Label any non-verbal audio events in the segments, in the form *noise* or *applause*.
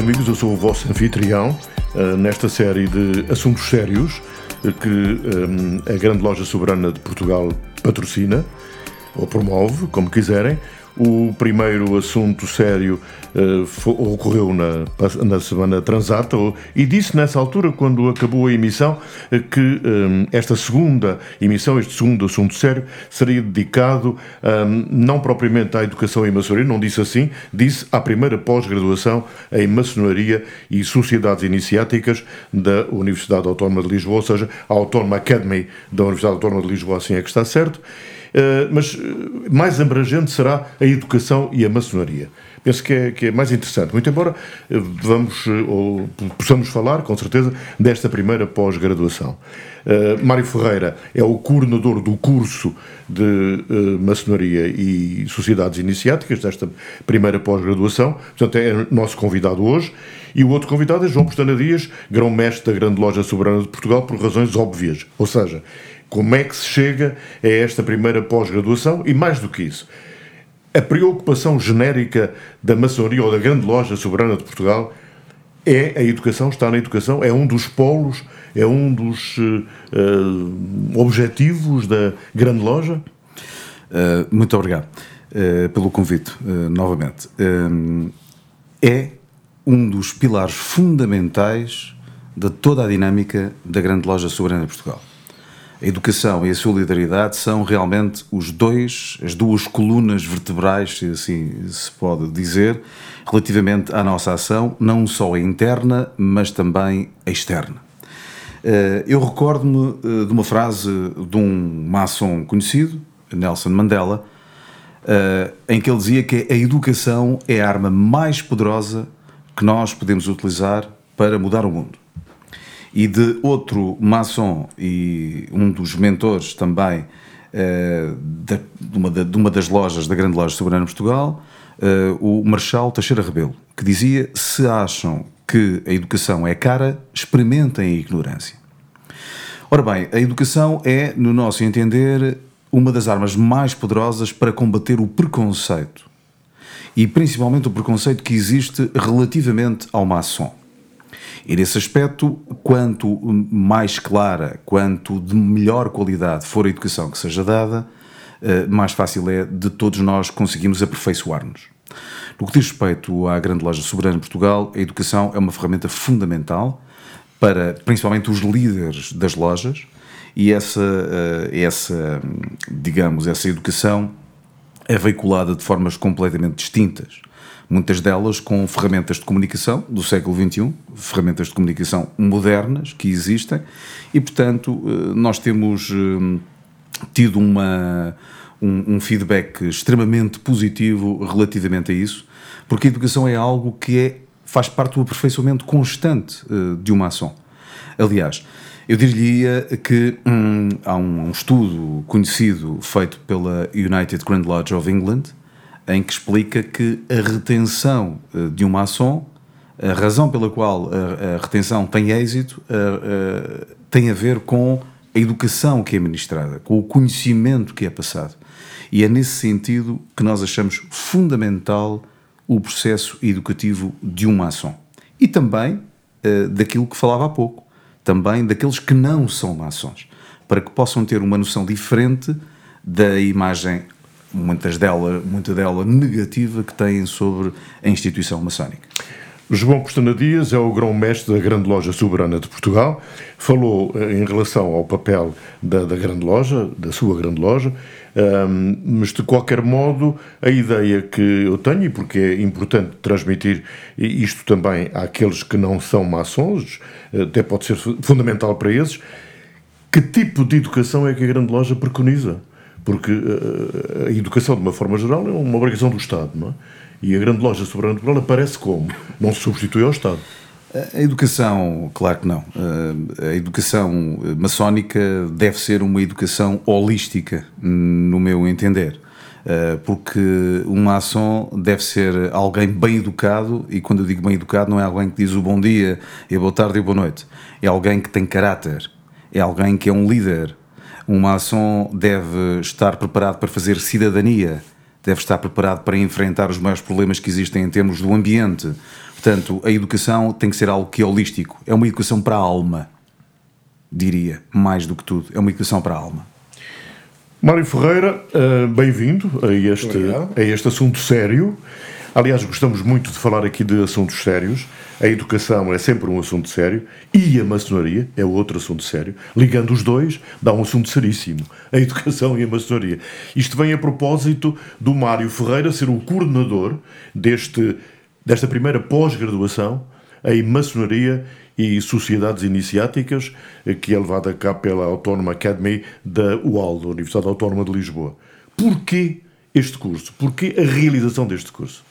Amigos, eu sou o vosso anfitrião uh, nesta série de assuntos sérios uh, que um, a Grande Loja Soberana de Portugal patrocina ou promove, como quiserem. O primeiro assunto sério uh, ocorreu na, na semana transata e disse nessa altura, quando acabou a emissão, uh, que um, esta segunda emissão, este segundo assunto sério, seria dedicado um, não propriamente à educação em maçonaria, não disse assim, disse à primeira pós-graduação em maçonaria e sociedades iniciáticas da Universidade Autónoma de Lisboa, ou seja, a Autónoma Academy da Universidade Autónoma de Lisboa, assim é que está certo. Uh, mas mais abrangente será a educação e a maçonaria. Penso que é, que é mais interessante, muito embora uh, vamos, uh, ou possamos falar, com certeza, desta primeira pós-graduação. Mário Ferreira é o coordenador do curso de maçonaria e sociedades iniciáticas desta primeira pós-graduação, portanto é nosso convidado hoje. E o outro convidado é João Postana Dias, grão-mestre da Grande Loja Soberana de Portugal, por razões óbvias. Ou seja, como é que se chega a esta primeira pós-graduação e, mais do que isso, a preocupação genérica da maçonaria ou da grande loja soberana de Portugal é a educação, está na educação, é um dos polos, é um dos uh, objetivos da grande loja? Uh, muito obrigado uh, pelo convite, novamente. é um dos pilares fundamentais de toda a dinâmica da grande loja soberana de Portugal a educação e a solidariedade são realmente os dois, as duas colunas vertebrais, se assim se pode dizer, relativamente à nossa ação, não só interna, mas também externa. Eh, eu recordo-me eh, de uma frase de um maçom conhecido, Nelson Mandela, eh, em que ele dizia que a educação é a arma mais poderosa que nós podemos utilizar para mudar o mundo e de outro maçom e um dos mentores também uh, de, uma, de, uma, das lojas da Grande Loja Soberana de Portugal, uh, o Marchal Teixeira Rebelo, que dizia: se acham que a educação é cara, experimentem a ignorância. Ora bem, a educação é, no nosso entender, uma das armas mais poderosas para combater o preconceito. E principalmente o preconceito que existe relativamente ao maçom. E nesse aspecto, quanto mais clara, quanto de melhor qualidade for a educação que seja dada, eh, mais fácil é de todos nós conseguirmos aperfeiçoar-nos. No que diz respeito à Grande Loja Soberana de Portugal, a educação é uma ferramenta fundamental para, principalmente, os líderes das lojas e essa, eh, essa digamos, essa educação é veiculada de formas completamente distintas muitas delas com ferramentas de comunicação do século XXI, ferramentas de comunicação modernas que existem, e portanto eh, nós temos eh, tido uma, um, um feedback extremamente positivo relativamente a isso, porque a educação é algo que é, faz parte do aperfeiçoamento constante eh, de uma ação. Aliás, eu diria que hum, há um, um, estudo conhecido feito pela United Grand Lodge of England em que explica que a retenção eh, de uma ação, a razão pela qual a, a retenção tem êxito, a, a, tem a ver com a educação que é ministrada, com o conhecimento que é passado. E é nesse sentido que nós achamos fundamental o processo educativo de uma ação. E também daquilo que falava há pouco, também daqueles que não são maçons, para que possam ter uma noção diferente da imagem muitas dela, muita dela negativa que têm sobre a instituição maçónica. João Costana Dias é o grão-mestre da Grande Loja Soberana de Portugal. Falou eh, em relação ao papel da, da Grande Loja, da sua Grande Loja, um, mas de qualquer modo, a ideia que eu tenho, e porque é importante transmitir isto também àqueles que não são maçons, até pode ser fundamental para esses, que tipo de educação é que a Grande Loja preconiza? Porque uh, a educação, de uma forma geral, é uma obrigação do Estado, não é? E a grande loja soberana de Portugal aparece como? Não se substitui ao Estado. A educação, claro que não. A educação maçónica deve ser uma educação holística, no meu entender. Porque um maçom deve ser alguém bem educado, e quando eu digo bem educado, não é alguém que diz o bom dia, e a boa tarde e a boa noite. É alguém que tem caráter, é alguém que é um líder. Um maçom deve estar preparado para fazer cidadania, deve estar preparado para enfrentar os maiores problemas que existem em termos do ambiente. Portanto, a educação tem que ser algo que é holístico. É uma educação para a alma, diria, mais do que tudo. É uma educação para a alma. Mário Ferreira, eh, bem-vindo a este, a este assunto sério. Aliás, gostamos muito de falar aqui de assuntos sérios. A educação é sempre um assunto sério e a maçonaria é outro assunto sério. Ligando os dois, dá um assunto seríssimo: a educação e a maçonaria. Isto vem a propósito do Mário Ferreira ser o coordenador deste, desta primeira pós-graduação em maçonaria e sociedades iniciáticas, que é levada a cabo pela Autónoma Academy da UAL, da Universidade Autónoma de Lisboa. Porquê este curso? Porquê a realização deste curso?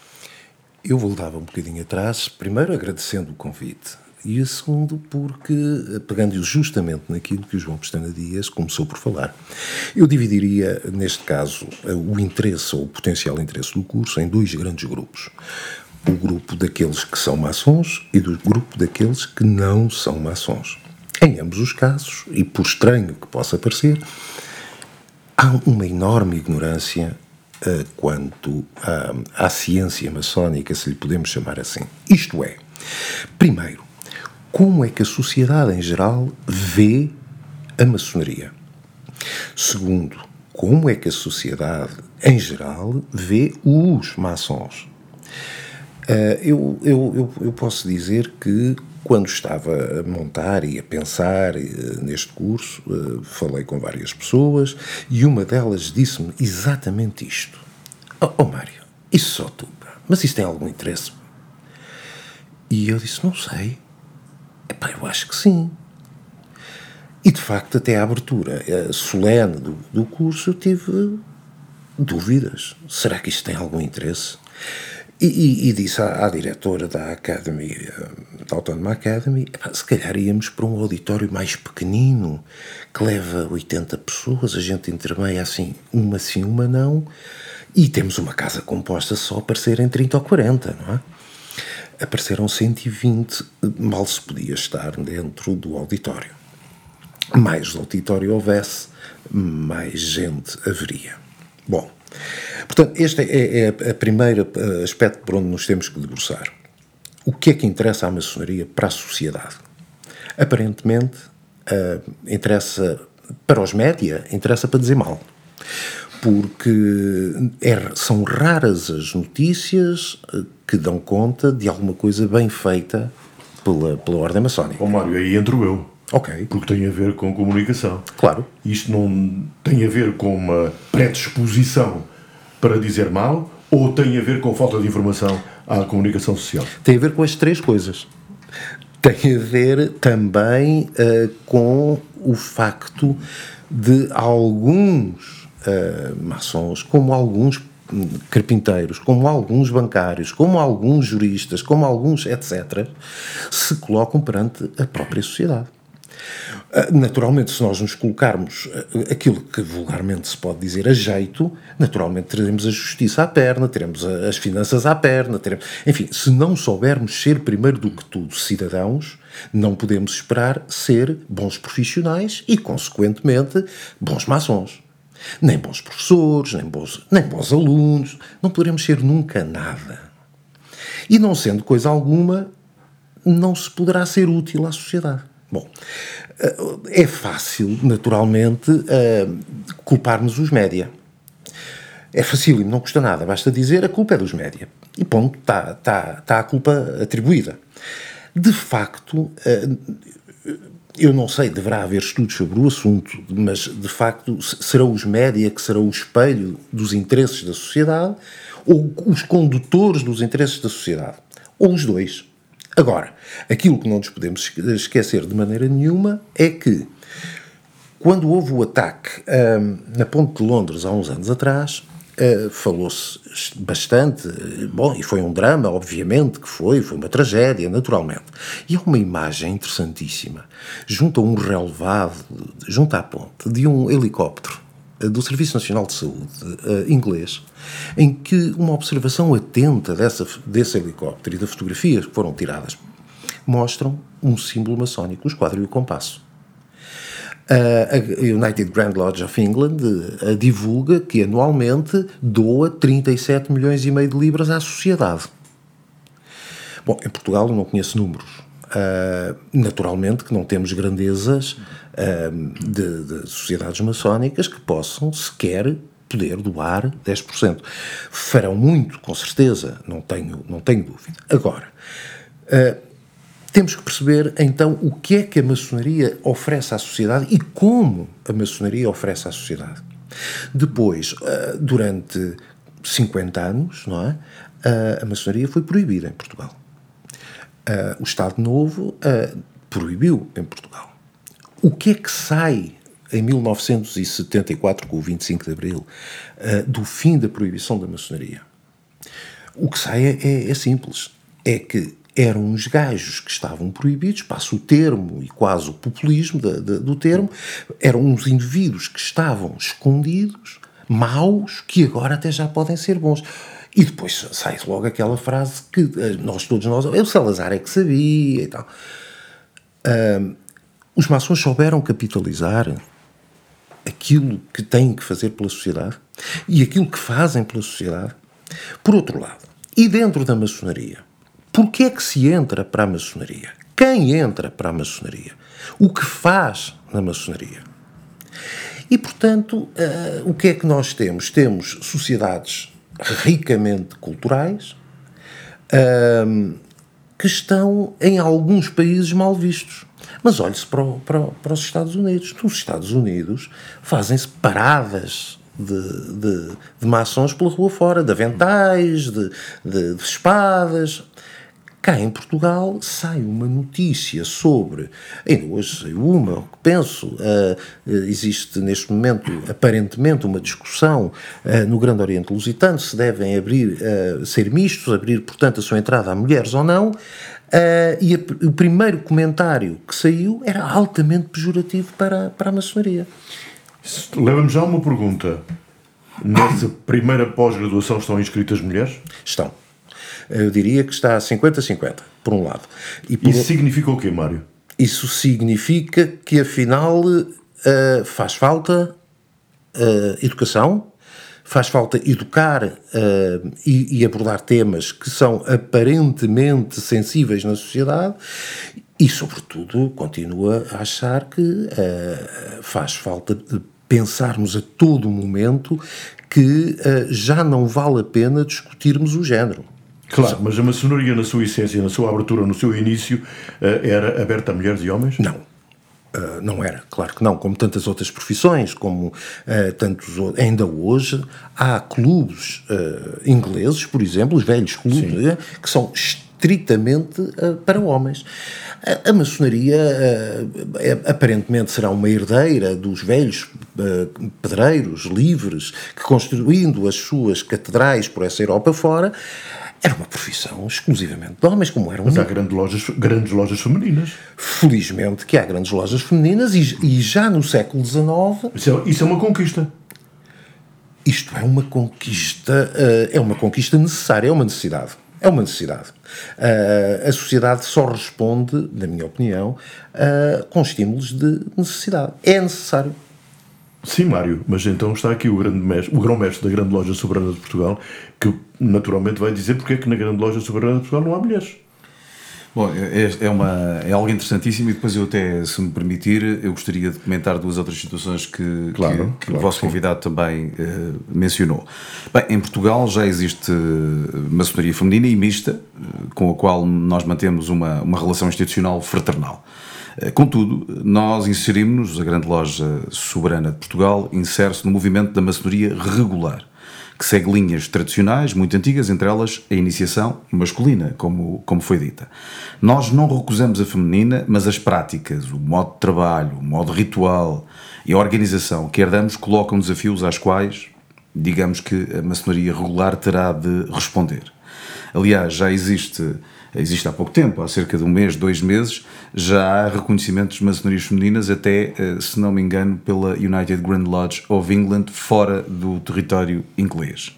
Eu voltava um bocadinho atrás, primeiro agradecendo o convite e a segundo porque, pegando justamente naquilo que o João Pestana Dias começou por falar. Eu dividiria, neste caso, o interesse ou o potencial interesse do curso em dois grandes grupos. O grupo daqueles que são maçons e do grupo daqueles que não são maçons. Em ambos os casos, e por estranho que possa parecer, há uma enorme ignorância quanto à, à ciência maçónica, se lhe podemos chamar assim. Isto é, primeiro, como é que a sociedade em geral vê a maçonaria? Segundo, como é que a sociedade em geral vê os maçons? Uh, eu, eu, eu, posso dizer que quando estava a montar e a pensar uh, neste curso, uh, falei com várias pessoas e uma delas disse-me exatamente isto. Oh, oh Mário, isso só tu, mas isso tem algum interesse? E eu disse, não sei. Epá, eu acho que sim. E de facto, até a abertura solene do, do curso, eu tive dúvidas. Será que isto tem algum interesse? E, e, e disse à, à, diretora da Academy, eh, da Autónoma Academy, se calhar íamos para um auditório mais pequenino, que leva 80 pessoas, a gente intermeia assim, uma sim, uma não, e temos uma casa composta só para serem 30 ou 40, não é? Apareceram 120, mal se podia estar dentro do auditório. Mais auditório houvesse, mais gente haveria. Bom, Portanto, este é, é a primeira eh, aspecto por onde nos temos que debruçar. O que é que interessa à maçonaria para a sociedade? Aparentemente, uh, interessa para os média, interessa para dizer mal. Porque é, são raras as notícias eh, que dão conta de alguma coisa bem feita pela, pela ordem maçónica. Ó oh, Mário, aí entro eu. Ok. Porque tem a ver com comunicação. Claro. Isto não tem a ver com uma predisposição para dizer mal ou tem a ver com falta de informação à comunicação social? Tem a ver com as três coisas. Tem a ver também uh, com o facto de alguns uh, maçons, como alguns carpinteiros, como alguns bancários, como alguns juristas, como alguns etc., se colocam perante a própria sociedade. Ah, naturalmente, se nós nos colocarmos ah, aquilo que vulgarmente se pode dizer a jeito, naturalmente teremos a justiça à perna, teremos as finanças à perna, teremos... enfim, se não soubermos ser primeiro do que tudo cidadãos, não podemos esperar ser bons profissionais e, consequentemente, bons maçons. Nem bons professores, nem bons, nem bons alunos, não poderemos ser nunca nada. E não sendo coisa alguma, não se poderá ser útil à sociedade. Bom, é fácil, naturalmente, culparmos os média. É facílimo, não custa nada, basta dizer a culpa é dos média. E ponto, está tá, tá a culpa atribuída. De facto, eh, eu não sei, deverá haver estudos sobre o assunto, mas de facto serão os média que serão o espelho dos interesses da sociedade ou os condutores dos interesses da sociedade. Ou os dois. Agora, aquilo que não nos podemos esquecer de maneira nenhuma é que quando houve o ataque na Ponte de Londres há uns anos atrás, Uh, falou-se bastante, bom, e foi um drama, obviamente que foi, foi uma tragédia, naturalmente. E há uma imagem interessantíssima, junto a um relevado, junto à ponte, de um helicóptero do Serviço Nacional de Saúde uh, inglês, em que uma observação atenta dessa, desse helicóptero e das fotografias que foram tiradas mostram um símbolo maçónico, o esquadro e o compasso a United Grand Lodge of England divulga que anualmente doa 37 milhões e meio de libras à sociedade. Bom, em Portugal eu não conheço números. Uh, naturalmente que não temos grandezas uh, de, de, sociedades maçónicas que possam sequer poder doar 10%. Farão muito, com certeza, não tenho, não tenho dúvida. Agora, uh, temos que perceber então o que é que a maçonaria oferece à sociedade e como a maçonaria oferece à sociedade. Depois, durante 50 anos, não é? A maçonaria foi proibida em Portugal. Ah, o Estado Novo proibiu em Portugal. O que é que sai em 1974, com o 25 de Abril, do fim da proibição da maçonaria? O que sai é, é, é simples. É que eram uns gajos que estavam proibidos, passo o termo e quase o populismo de, de, do termo, eram uns indivíduos que estavam escondidos, maus, que agora até já podem ser bons. E depois sai logo aquela frase que eh, nós todos nós, o Salazar é que sabia e tal. Uh, os maçons souberam capitalizar aquilo que têm que fazer pela sociedade e aquilo que fazem pela sociedade. Por outro lado, e dentro da maçonaria, Porquê é que se entra para a maçonaria? Quem entra para a maçonaria? O que faz na maçonaria? E, portanto, uh, o que é que nós temos? Temos sociedades ricamente culturais uh, que estão em alguns países mal vistos. Mas olhe-se para, para, para, os Estados Unidos. Nos Estados Unidos fazem-se paradas de, de, de maçons pela rua fora, de aventais, de, de, de espadas. Cá em Portugal sai uma notícia sobre, ainda hoje saiu uma, que penso, uh, existe neste momento aparentemente uma discussão uh, no Grande Oriente Lusitano se devem abrir, uh, ser mistos, abrir portanto a sua entrada a mulheres ou não, e a, o primeiro comentário que saiu era altamente pejorativo para, para a maçonaria. Leva-me já a uma pergunta. Nessa primeira pós-graduação estão inscritas mulheres? Estão eu diria que está a 50-50, por um lado. E por Isso significa o quê, Mário? Isso significa que, afinal, uh, faz falta uh, educação, faz falta educar uh, e, e, abordar temas que são aparentemente sensíveis na sociedade e, sobretudo, continua a achar que uh, faz falta pensarmos a todo momento que uh, já não vale a pena discutirmos o género. Claro, mas a maçonaria, na sua essência, na sua abertura, no seu início, eh, era aberta a mulheres e homens? Não. Uh, não era, claro que não, como tantas outras profissões, como uh, tantos ainda hoje há clubes uh, ingleses, por exemplo, os velhos clubes, que são estritamente para homens. A, a maçonaria é, aparentemente será uma herdeira dos velhos pedreiros livres que construindo as suas catedrais por essa Europa fora era uma profissão exclusivamente de homens, como eram. Mas há grandes lojas, grandes lojas femininas. Felizmente que há grandes lojas femininas e, e já no século XIX. Isso é, isso é uma conquista. Isto é uma conquista, uh, é uma conquista necessária, é uma necessidade. É uma necessidade. Uh, a sociedade só responde, na minha opinião, uh, com estímulos de necessidade. É necessário. Sim, Mário, mas então está aqui o grande mestre, o grão-mestre da Grande Loja Soberana de Portugal, que naturalmente vai dizer porque é que na Grande Loja Soberana de Portugal não há mulheres. Bom, é, é, uma, é algo interessantíssimo e depois eu até, se me permitir, eu gostaria de comentar duas outras situações que, claro, que, que claro, o vosso convidado também uh, mencionou. Bem, em Portugal já existe maçonaria feminina e mista, uh, com a qual nós mantemos uma, uma relação institucional fraternal. Uh, contudo, nós inserimos-nos, a Grande Loja Soberana de Portugal insere-se no movimento da maçonaria regular que segue linhas tradicionais muito antigas, entre elas a iniciação masculina, como, como foi dita. Nós não recusamos a feminina, mas as práticas, o modo de trabalho, o modo ritual e a organização que herdamos colocam desafios às quais, digamos que a maçonaria regular terá de responder. Aliás, já existe existe há pouco tempo, há cerca de um mês, dois meses, já há reconhecimentos de maçonarias femininas, até, eh, se não me engano, pela United Grand Lodge of England, fora do território inglês.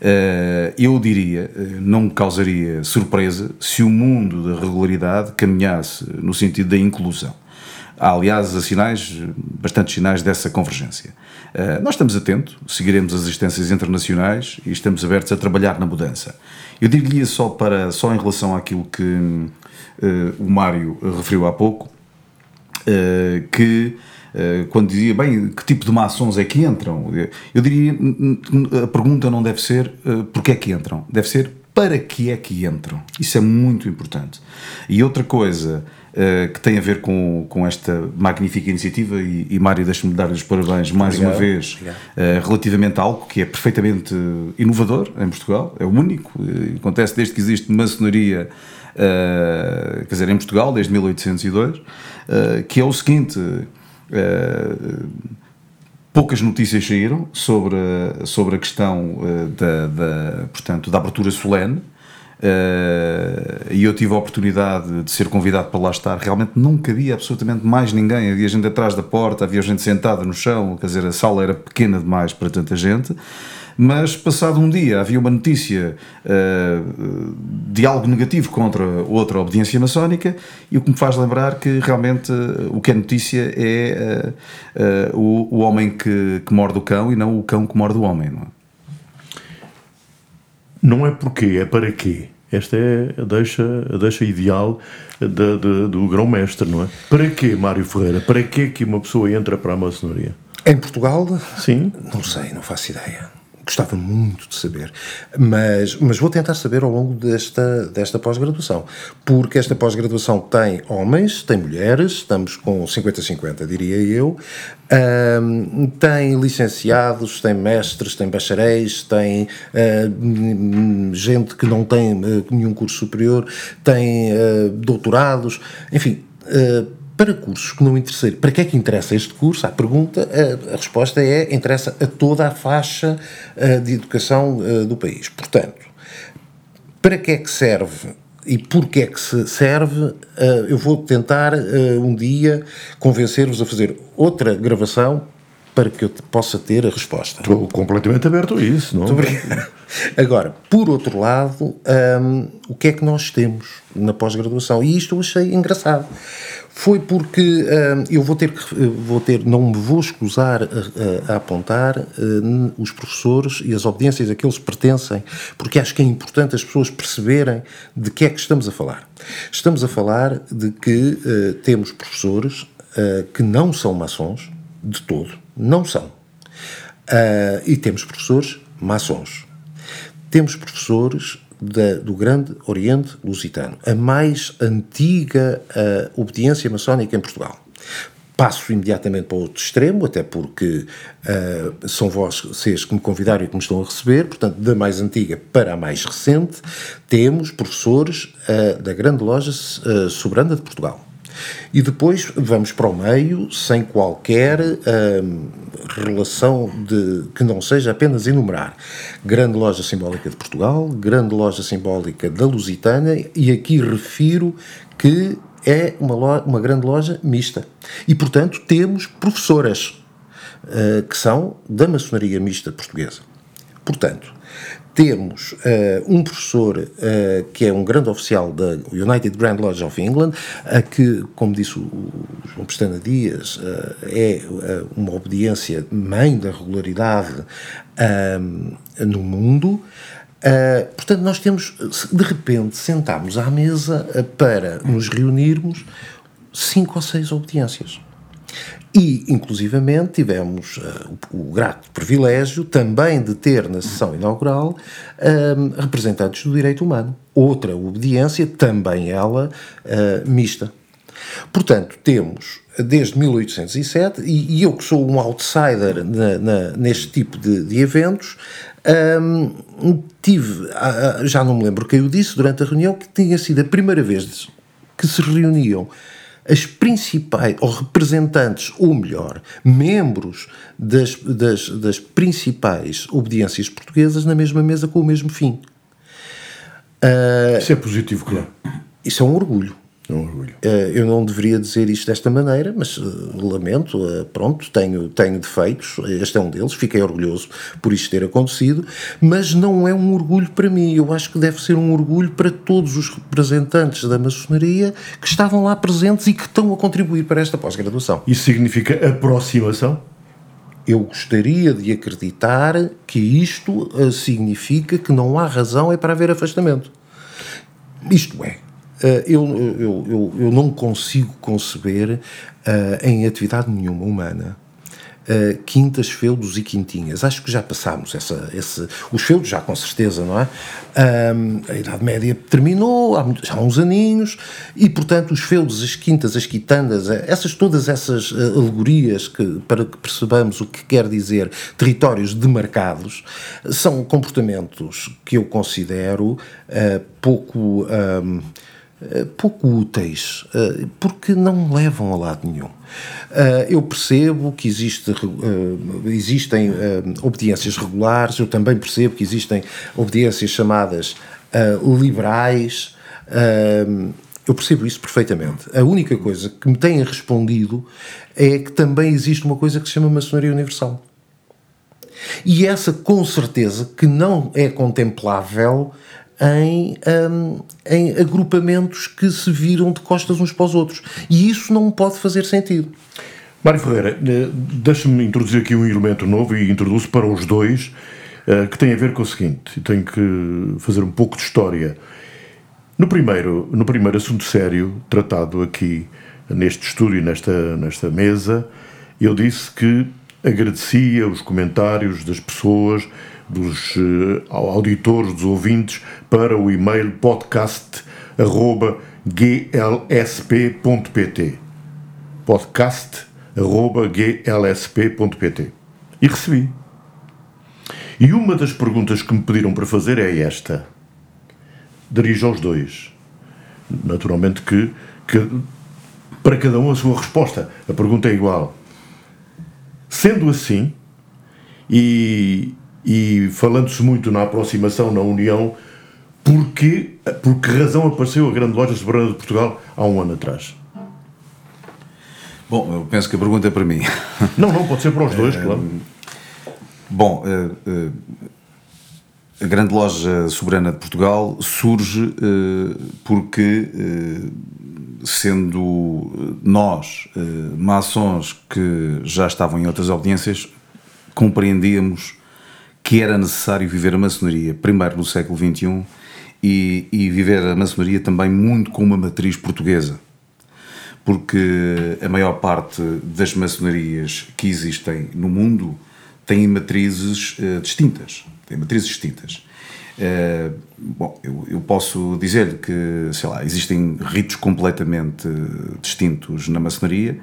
Eh, eu diria, eh, não me causaria surpresa se o mundo da regularidade caminhasse no sentido da inclusão. Há, aliás, sinais, bastantes sinais dessa convergência. Nós estamos atentos, seguiremos as existências internacionais e estamos abertos a trabalhar na mudança. Eu diria só, para, só em relação àquilo que uh, o Mário referiu há pouco, uh, que quando dizia, bem, que tipo de maçons é que entram? Eu diria, a pergunta não deve ser porque é que entram, deve ser para que é que entram. Isso é muito importante. E outra coisa uh, que tem a ver com, com esta magnífica iniciativa, e, e Mário, deixa-me dar os parabéns mais Obrigado. uma vez, uh, relativamente a algo que é perfeitamente inovador em Portugal, é o único, uh, acontece desde que existe maçonaria, quer dizer, em Portugal, desde 1802, que é o seguinte poucas notícias saíram sobre, sobre a questão da, da, portanto, da abertura solene Uh, e eu tive a oportunidade de ser convidado para lá estar. Realmente não cabia absolutamente mais ninguém. Havia gente atrás da porta, havia gente sentada no chão, quer dizer, a sala era pequena demais para tanta gente. Mas, passado um dia, havia uma notícia uh, de algo negativo contra outra obediência maçónica, e o que me faz lembrar que realmente uh, o que é notícia é o, o homem que, que morde o cão e não o cão que morde o homem. Não é? Não é porquê, é para quê. Esta é a deixa, a deixa ideal de, de, do grão-mestre, não é? Para quê, Mário Ferreira? Para quê que uma pessoa entra para a maçonaria? Em Portugal? Sim. Não sei, não faço ideia. Gostava muito de saber, mas, mas vou tentar saber ao longo desta, desta pós-graduação, porque esta pós-graduação tem homens, tem mulheres, estamos com 50-50, diria eu, um, tem licenciados, tem mestres, tem bacharéis, tem uh, gente que não tem uh, nenhum curso superior, tem uh, doutorados, enfim para cursos que não interessem, para que é que interessa este curso? A pergunta, a, a resposta é, interessa a toda a faixa uh, de educação uh, do país. Portanto, para que é que serve e porquê é que se serve, uh, eu vou tentar um dia convencer-vos a fazer outra gravação para que eu possa ter a resposta. Estou completamente aberto a isso, não? Obrigado. Agora, por outro lado, um, o que é que nós temos na pós-graduação? E isto eu achei engraçado foi porque uh, eu vou ter que vou ter não me vou escusar a, a, apontar uh, os professores e as obediências a que eles pertencem porque acho que é importante as pessoas perceberem de que é que estamos a falar estamos a falar de que uh, temos professores que não são maçons de todo não são e temos professores maçons temos professores da, do Grande Oriente Lusitano, a mais antiga uh, obediência maçónica em Portugal. Passo imediatamente para o outro extremo, até porque uh, são vocês que me convidaram e que me estão a receber, portanto, da mais antiga para a mais recente, temos professores uh, da Grande Loja Soberana de Portugal. E depois vamos para o meio, sem qualquer hum, relação de que não seja apenas enumerar. Grande Loja Simbólica de Portugal, Grande Loja Simbólica da Lusitânia, e aqui refiro que é uma, loja, uma grande loja mista. E, portanto, temos professoras uh, que são da maçonaria mista portuguesa. Portanto, temos uh, um professor uh, que é um grande oficial da United Grand Lodge of England, uh, que, como disse o, o João Pestana Dias, é uma obediência mãe da regularidade no mundo. Portanto, nós temos, de repente, sentámos à mesa para nos reunirmos cinco ou seis obediências. E, inclusivamente, tivemos uh, o, o, grato privilégio também de ter na sessão inaugural uh, representantes do direito humano. Outra obediência, também ela uh, mista. Portanto, temos desde 1807, e, e eu que sou um outsider na, na, neste tipo de, de eventos, um, tive, já não me lembro quem eu disse durante a reunião, que tinha sido a primeira vez que se reuniam as principais, ou representantes, ou melhor, membros das, das, das principais obediências portuguesas na mesma mesa com o mesmo fim. Uh, isso é positivo, claro. Isso é um orgulho. Um orgulho. Uh, eu não deveria dizer isto desta maneira, mas uh, lamento, uh, pronto, tenho, tenho defeitos, este é um deles, fiquei orgulhoso por isto ter acontecido, mas não é um orgulho para mim, eu acho que deve ser um orgulho para todos os representantes da maçonaria que estavam lá presentes e que estão a contribuir para esta pós-graduação. Isso significa aproximação? Eu gostaria de acreditar que isto significa que não há razão é para haver afastamento. Isto é, eh, eu, eu, eu, eu não consigo conceber eh, em atividade nenhuma humana Uh, quintas, feudos e quintinhas. Acho que já passámos essa, esse, os feudos já com certeza, não é? Um, a Idade Média terminou há, já há uns aninhos e, portanto, os feudos, as quintas, as quitandas, essas, todas essas uh, alegorias que, para que percebamos o que quer dizer territórios demarcados, são comportamentos que eu considero uh, pouco... Eh, pouco úteis, eh, porque não levam a lado nenhum. Eh, eu percebo que existe, existem obediências regulares, eu também percebo que existem obediências chamadas liberais. Eu percebo isso perfeitamente. A única coisa que me têm respondido é que também existe uma coisa que se chama maçonaria universal. E essa, com certeza, que não é contemplável em, um, em agrupamentos que se viram de costas uns para os outros. E isso não pode fazer sentido. Mário Ferreira, eh, deixa-me introduzir aqui um elemento novo e introduzo para os dois, eh, que tem a ver com o seguinte: tenho que fazer um pouco de história. No primeiro, no primeiro assunto sério tratado aqui neste estúdio, nesta, nesta mesa, eu disse que agradecia os comentários das pessoas dos uh, auditores, dos ouvintes, para o e-mail podcast.glsp.pt podcast.glsp.pt E recebi. E uma das perguntas que me pediram para fazer é esta. Dirijo aos dois. Naturalmente que, que para cada um a sua resposta. A pergunta é igual. Sendo assim, e, e falando-se muito na aproximação, na união, porque, por que razão apareceu a Grande Loja Soberana de Portugal há um ano atrás? Bom, eu penso que a pergunta é para mim. Não, não, pode ser para os dois, *laughs* claro. Bom, eh, eh, a Grande Loja Soberana de Portugal surge eh, porque, sendo nós, maçons que já estavam em outras audiências, compreendíamos que era necessário viver a maçonaria, primeiro no século XXI, e, e viver a maçonaria também muito com uma matriz portuguesa. Porque a maior parte das maçonarias que existem no mundo têm matrizes uh, distintas. Têm matrizes distintas. Uh, bom, eu, eu posso dizer-lhe que, sei lá, existem ritos completamente distintos na maçonaria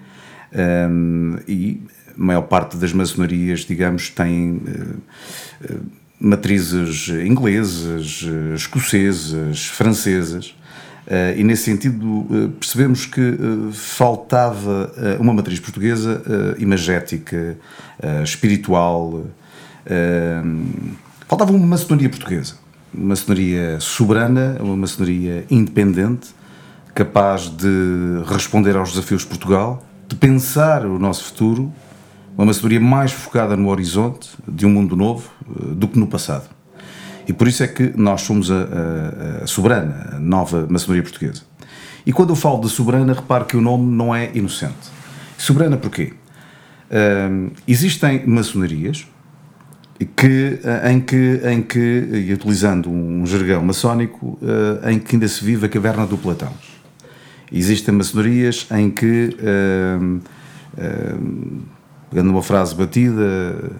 um, e maior parte das maçonarias, digamos, tem uh, matrizes inglesas, escocesas, francesas. E nesse sentido percebemos que faltava uma matriz portuguesa imagética, espiritual, faltava uma maçonaria portuguesa, uma maçonaria soberana, uma maçonaria independente, capaz de responder aos desafios de Portugal, de pensar o nosso futuro uma maçonaria mais focada no horizonte de um mundo novo eh, do que no passado. E por isso é que nós somos a, a, a soberana, a nova maçonaria portuguesa. E quando eu falo de soberana, repare que o nome não é inocente. Soberana porquê? Existem maçonarias que, em, que, em que, e utilizando um jargão maçónico, em que ainda se vive a caverna do Platão. Existem maçonarias em que, pegando uma frase batida,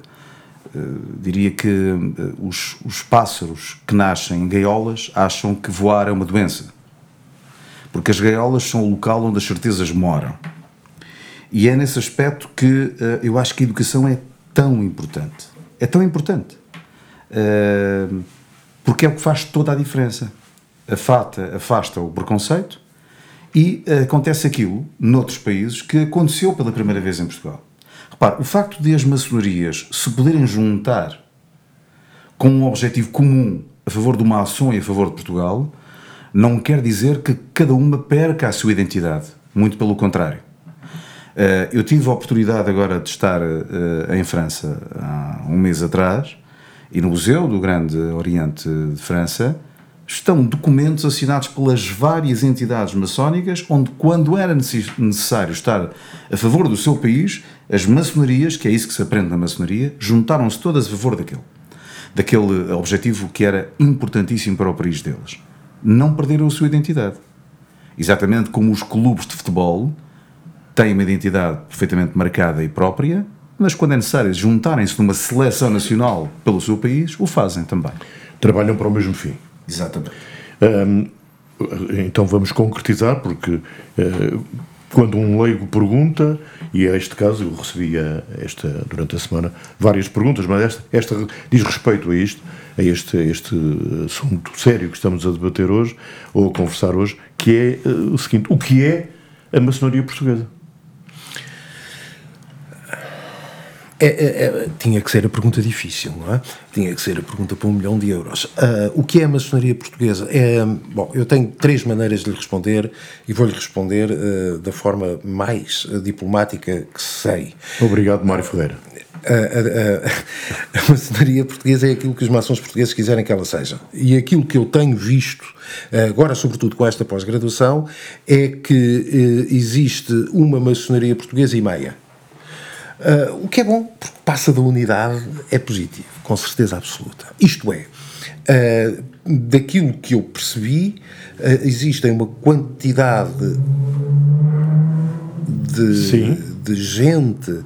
diria que os, os pássaros que nascem em gaiolas acham que voar é uma doença. Porque as gaiolas são o local onde as certezas moram. E é nesse aspecto que eu acho que a educação é tão importante é tão importante. Porque é o que faz toda a diferença. Afasta, o preconceito e acontece aquilo, noutros países, que aconteceu pela primeira vez em Portugal. Repare, o facto de as maçonarias se poderem juntar com um objetivo comum a favor de uma ação e a favor de Portugal, não quer dizer que cada uma perca a sua identidade. Muito pelo contrário. Eh, eu tive a oportunidade agora de estar eh, em França há um mês atrás e no Museu do Grande Oriente de França estão documentos assinados pelas várias entidades maçónicas, onde, quando era necessário estar a favor do seu país, as maçonarias, que é isso que se aprende na maçonaria, juntaram-se todas a favor daquele, daquele objetivo que era importantíssimo para o país deles. Não perderam a sua identidade. Exatamente como os clubes de futebol têm uma identidade perfeitamente marcada e própria, mas quando é necessário juntarem-se numa seleção nacional pelo seu país, o fazem também. Trabalham para o mesmo fim. Exatamente. então vamos concretizar, porque uh, quando um leigo pergunta, e é este caso eu recebi esta, durante a semana várias perguntas, mas esta, esta diz respeito a isto, a este, este assunto sério que estamos a debater hoje, ou a conversar hoje, que é uh, o seguinte: o que é a maçonaria portuguesa? É, é, é, tinha que ser a pergunta difícil, não é? Tinha que ser a pergunta para um milhão de euros. Uh, o que é a maçonaria portuguesa? É, bom, eu tenho três maneiras de lhe responder e vou-lhe responder uh, da forma mais diplomática que sei. Obrigado, Mário Ferreira. A, a, a, a, maçonaria portuguesa é aquilo que os maçons portugueses quiserem que ela seja. E aquilo que eu tenho visto, agora sobretudo com esta pós-graduação, é que existe uma maçonaria portuguesa e meia. Uh, o que é bom, porque passa da unidade, é positivo, com certeza absoluta. Isto é, uh, daquilo que eu percebi, uh, existem uma quantidade de, de gente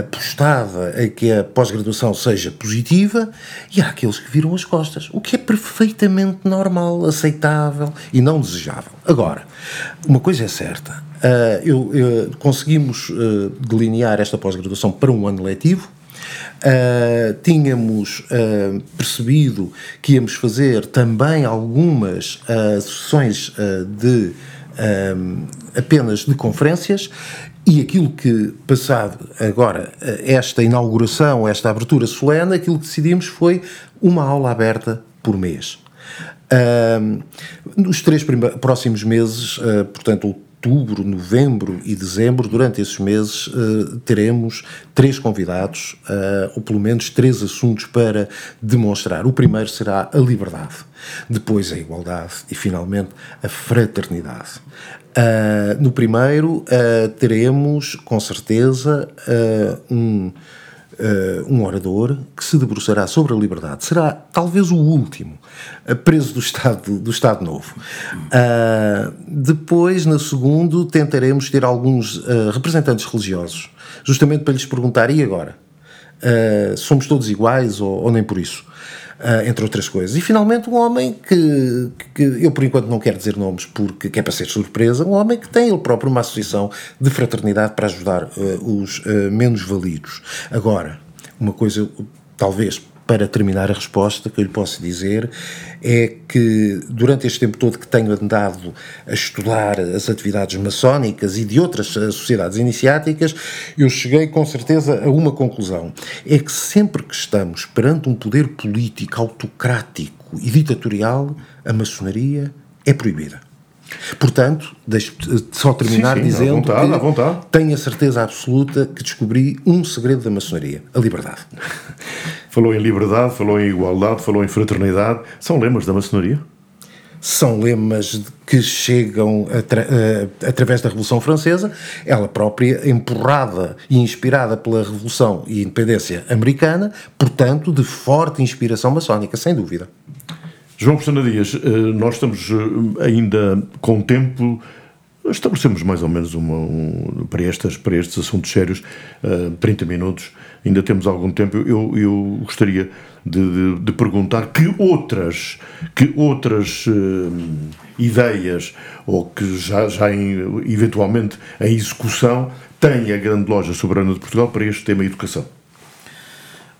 apostada a que a pós-graduação seja positiva e há aqueles que viram as costas, o que é perfeitamente normal, aceitável e não desejável. Agora, uma coisa é certa, eu, eu, conseguimos uh, delinear esta pós-graduação para um ano letivo. Uh, tínhamos percebido que íamos fazer também algumas sessões de apenas de conferências e aquilo que, passado agora esta inauguração, esta abertura solene, aquilo que decidimos foi uma aula aberta por mês. Uh, nos três próximos meses, uh, portanto, outubro, novembro e dezembro, durante esses meses, uh, teremos três convidados, uh, ou pelo menos três assuntos para demonstrar. O primeiro será a liberdade, depois a igualdade e, finalmente, a fraternidade. Uh, no primeiro, teremos, com certeza, um uh, um orador que se debruçará sobre a liberdade. Será talvez o último uh, preso do Estado, do Estado Novo. Uh, depois, no segundo, tentaremos ter alguns representantes religiosos, justamente para lhes perguntar: e agora? somos todos iguais ou, ou nem por isso? Uh, entre outras coisas. E finalmente um homem que, que, eu por enquanto não quero dizer nomes porque que é para ser surpresa, um homem que tem ele próprio uma associação de fraternidade para ajudar uh, os uh, menos validos. Agora, uma coisa talvez para terminar a resposta, que eu lhe posso dizer é que durante este tempo todo que tenho andado a estudar as atividades maçónicas e de outras eh, sociedades iniciáticas, eu cheguei com certeza a uma conclusão: é que sempre que estamos perante um poder político autocrático e ditatorial, a maçonaria é proibida. Portanto, deixe só terminar sim, sim, dizendo vontade, que vontade. tenho a certeza absoluta que descobri um segredo da maçonaria: a liberdade. *laughs* Falou em liberdade, falou em igualdade, falou em fraternidade. São lemas da maçonaria? são lemas que chegam atra através da Revolução Francesa, ela própria empurrada e inspirada pela Revolução e Independência Americana, portanto, de forte inspiração maçónica, sem dúvida. João Pestana Dias, nós estamos ainda com tempo estabelecemos mais ou menos uma, um, para, estas, para estes assuntos sérios uh, 30 minutos, ainda temos algum tempo. Eu, eu gostaria de, de, de perguntar que outras, que outras uh, ideias, ou que já, já em, eventualmente em execução, tem a Grande Loja Soberana de Portugal para este tema educação?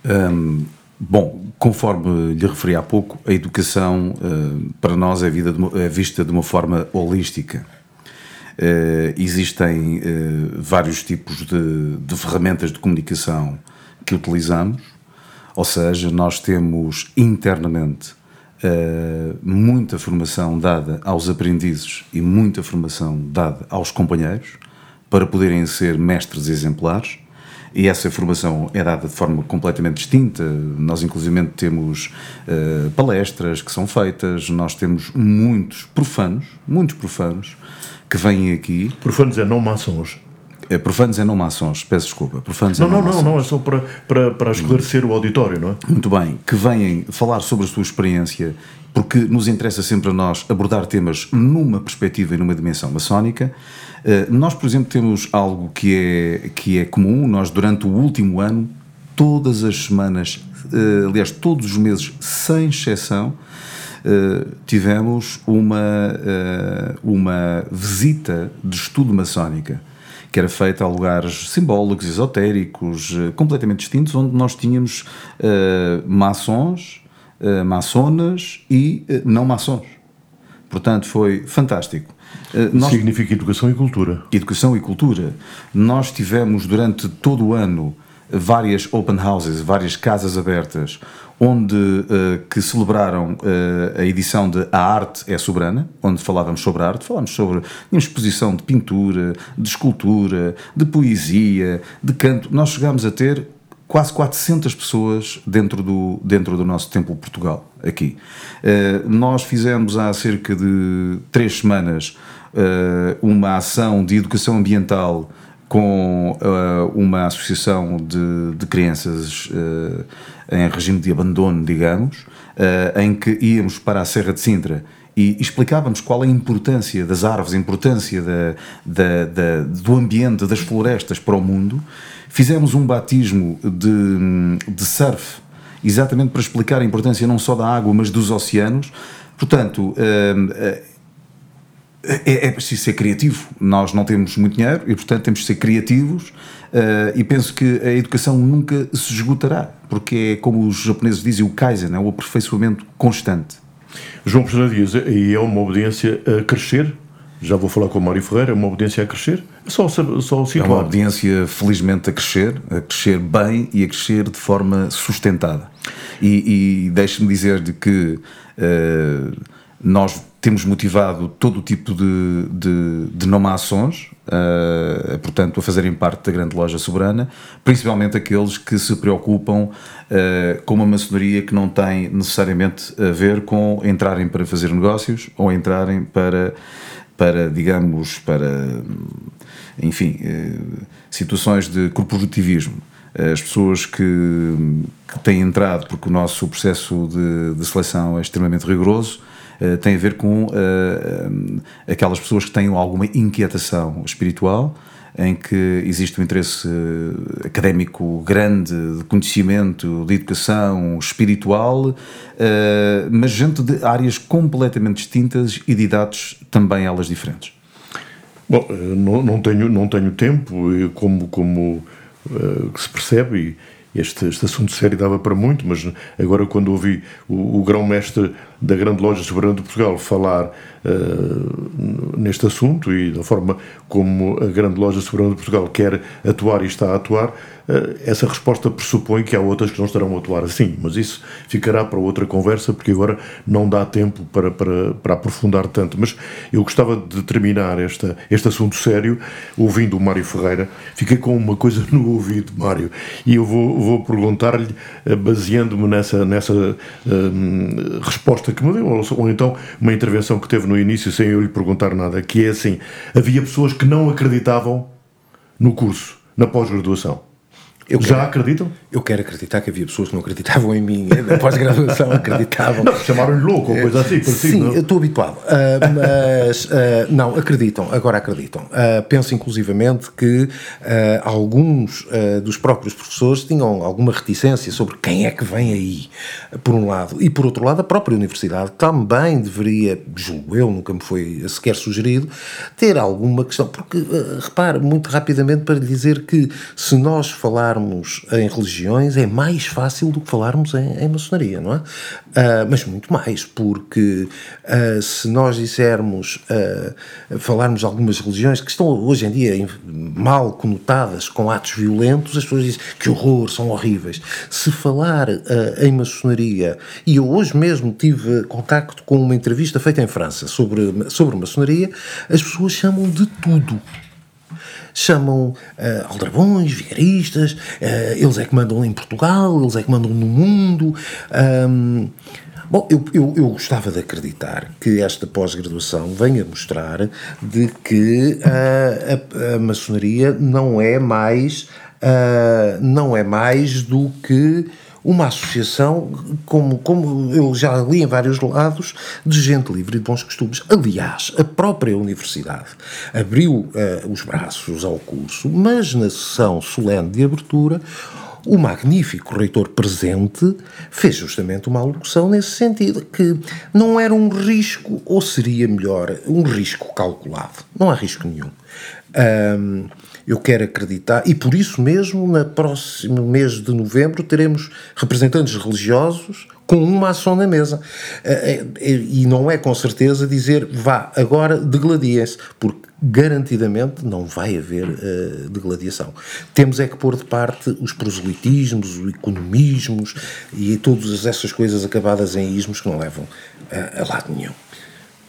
Um, bom, conforme lhe referi há pouco, a educação uh, para nós é, de, é vista de uma forma holística Uh, existem uh, vários tipos de, de, ferramentas de comunicação que utilizamos, ou seja, nós temos internamente uh, muita formação dada aos aprendizes e muita formação dada aos companheiros para poderem ser mestres exemplares. E essa formação é dada de forma completamente distinta. Nós, inclusive, temos palestras que são feitas, nós temos muitos profanos, muitos profanos, que vêm aqui. Profanos é não maçons. É, profanos é não maçons, peço desculpa. Profanos não, é não, não, não, é só para, para, para esclarecer o auditório, não é? Muito bem, que vêm falar sobre a sua experiência, porque nos interessa sempre a nós abordar temas numa perspectiva e numa dimensão maçónica. Uh, nós, por exemplo, temos algo que é, que é comum, nós durante o último ano, todas as semanas, uh, aliás, todos os meses, sem exceção, uh, tivemos uma, uh, uma visita de estudo maçónica que era feita a lugares simbólicos, esotéricos, uh, completamente distintos, onde nós tínhamos maçons, maçonas e não maçons. Portanto, foi fantástico. Nós, Significa educação e cultura. Educação e cultura. Nós tivemos durante todo o ano várias open houses, várias casas abertas, onde uh, que celebraram uh, a edição de A Arte é Soberana, onde falávamos sobre arte, falámos sobre exposição de pintura, de escultura, de poesia, de canto. Nós chegámos a ter quase 400 pessoas dentro do, dentro do nosso Templo Portugal, aqui. Uh, nós fizemos há cerca de três semanas uma ação de educação ambiental com uh, uma associação de, de crianças uh, em regime de abandono, digamos, uh, em que íamos para a Serra de Sintra e explicávamos qual a importância das árvores, a importância da, da, da, do ambiente, das florestas para o mundo. Fizemos um batismo de, de surf, exatamente para explicar a importância não só da água, mas dos oceanos. Portanto, é, é preciso ser criativo. Nós não temos muito dinheiro e, portanto, temos de ser criativos. Uh, e penso que a educação nunca se esgotará, porque é como os japoneses dizem, o Kaizen, é o aperfeiçoamento constante. João Pessoa Dias, e é uma obediência a crescer? Já vou falar com o Mário Ferreira, é uma obediência a crescer? Só, só situar. É uma obediência, felizmente, a crescer, a crescer bem e a crescer de forma sustentada. E, e deixe-me dizer-lhe que uh, nós temos motivado todo o tipo de, de, de não-maçons, uh, portanto, a fazerem parte da grande loja soberana, principalmente aqueles que se preocupam uh, com uma maçonaria que não tem necessariamente a ver com entrarem para fazer negócios ou entrarem para, para digamos, para, enfim, uh, situações de corporativismo. As pessoas que, que, têm entrado, porque o nosso processo de, de seleção é extremamente rigoroso, uh, tem a ver com uh, aquelas pessoas que têm alguma inquietação espiritual, em que existe um interesse académico grande, de conhecimento, de educação espiritual, mas gente de áreas completamente distintas e de idades também elas diferentes. Bom, não, não tenho, não tenho tempo, como, como uh, se percebe, este, este assunto sério dava para muito, mas agora quando ouvi o, o grão-mestre da Grande Loja Soberana de Portugal falar uh, neste assunto e da forma como a Grande Loja Soberana de Portugal quer atuar e está a atuar, uh, essa resposta pressupõe que há outras que não estarão a atuar assim, mas isso ficará para outra conversa, porque agora não dá tempo para, para, para aprofundar tanto. Mas eu gostava de terminar esta, este assunto sério ouvindo o Mário Ferreira. Fiquei com uma coisa *laughs* no ouvido, Mário, e eu vou, vou perguntar-lhe, uh, baseando-me nessa, nessa resposta que me deu, ou, ou então uma intervenção que teve no início sem eu lhe perguntar nada, que é assim: havia pessoas que não acreditavam no curso, na pós-graduação. Eu Já quero, acreditam? eu quero acreditar que havia pessoas que não acreditavam em mim, na pós-graduação *laughs* acreditavam. Não, chamaram-lhe louco ou coisa assim, parecido, Sim, não? eu estou habituado. Ah, mas, ah, não, acreditam, agora acreditam. Ah, penso inclusivamente que alguns dos próprios professores tinham alguma reticência sobre quem é que vem aí, por um lado. E por outro lado, a própria universidade também deveria, julgo eu, nunca me foi sequer sugerido, ter alguma questão. Porque, repare, muito rapidamente para lhe dizer que se nós falarmos em religiões é mais fácil do que falarmos em, em maçonaria, não é? Ah, mas muito mais, porque ah, se nós dissermos, ah, falarmos algumas religiões que estão hoje em dia mal conotadas com atos violentos, as pessoas dizem que horror, são horríveis. Se falar em maçonaria, e eu hoje mesmo tive contacto com uma entrevista feita em França sobre, sobre maçonaria, as pessoas chamam de tudo chamam eh, aldrabões, vigaristas, eh, eles é que mandam em Portugal, eles é que mandam no mundo. Ahm, bom, eu, eu, eu gostava de acreditar que esta pós-graduação venha mostrar de que ah, a, a maçonaria não é mais ah, não é mais do que uma associação, como, como eu já li em vários lados, de gente livre e de bons costumes. Aliás, a própria universidade abriu eh, os braços ao curso, mas na sessão solene de abertura, o magnífico reitor presente fez justamente uma alocução nesse sentido, que não era um risco, ou seria melhor, um risco calculado. Não há risco nenhum. Ahm, eu quero acreditar, e por isso mesmo, no próximo mês de novembro, teremos representantes religiosos com uma ação na mesa. Eh, eh, E não é com certeza dizer vá, agora degladiem-se, porque garantidamente não vai haver eh, degladiação. Temos é que pôr de parte os proselitismos, os economismos e todas essas coisas acabadas em ismos que não levam eh, a lado nenhum.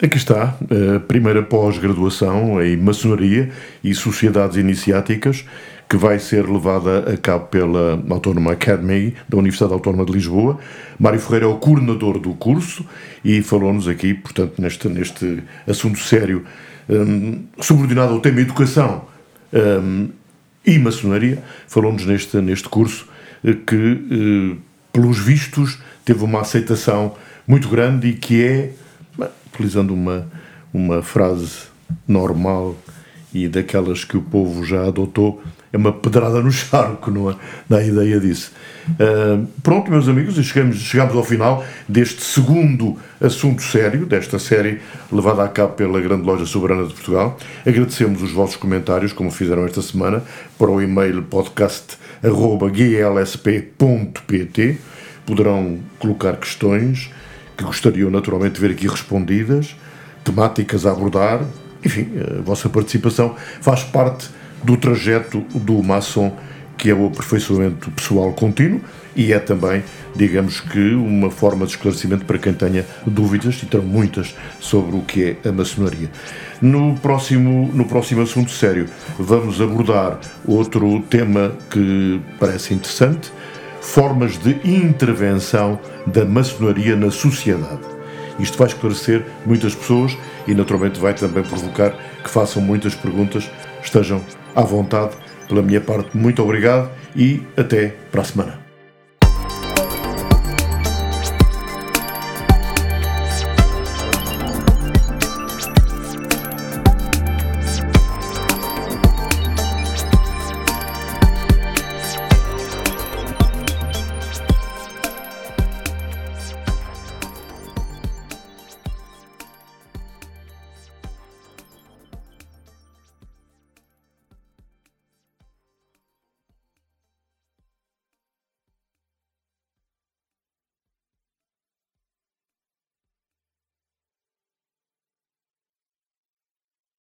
Aqui está a primeira pós-graduação em maçonaria e sociedades iniciáticas que vai ser levada a cabo pela Autónoma Academy da Universidade Autónoma de Lisboa. Mário Ferreira é o coordenador do curso e falou-nos aqui, portanto, neste, neste assunto sério, hum, subordinado ao tema educação hum, e maçonaria, falou-nos neste, neste curso eh, que, eh, pelos vistos, teve uma aceitação muito grande e que é, utilizando uma, uma frase normal e daquelas que o povo já adotou, é uma pedrada no *laughs* charco, não é? Dá a ideia disso. Ah, pronto, meus amigos, e chegamos, chegamos ao final deste segundo assunto sério, desta série levada a cabo pela Grande Loja Soberana de Portugal. Agradecemos os vossos comentários, como fizeram esta semana, para o e-mail podcast.glsp.pt. Poderão colocar questões que gostariam naturalmente de ver aqui respondidas, temáticas a abordar. Enfim, a vossa participação faz parte do trajeto do maçom, que é o aperfeiçoamento pessoal contínuo e é também, digamos que, uma forma de esclarecimento para quem tenha dúvidas, e terão muitas, sobre o que é a maçonaria. No próximo, no próximo assunto sério, vamos abordar outro tema que parece interessante, formas de intervenção da maçonaria na sociedade. Isto vai esclarecer muitas pessoas e, naturalmente, vai também provocar que façam muitas perguntas. Estejam à vontade. Pela minha parte, muito obrigado e até para a semana.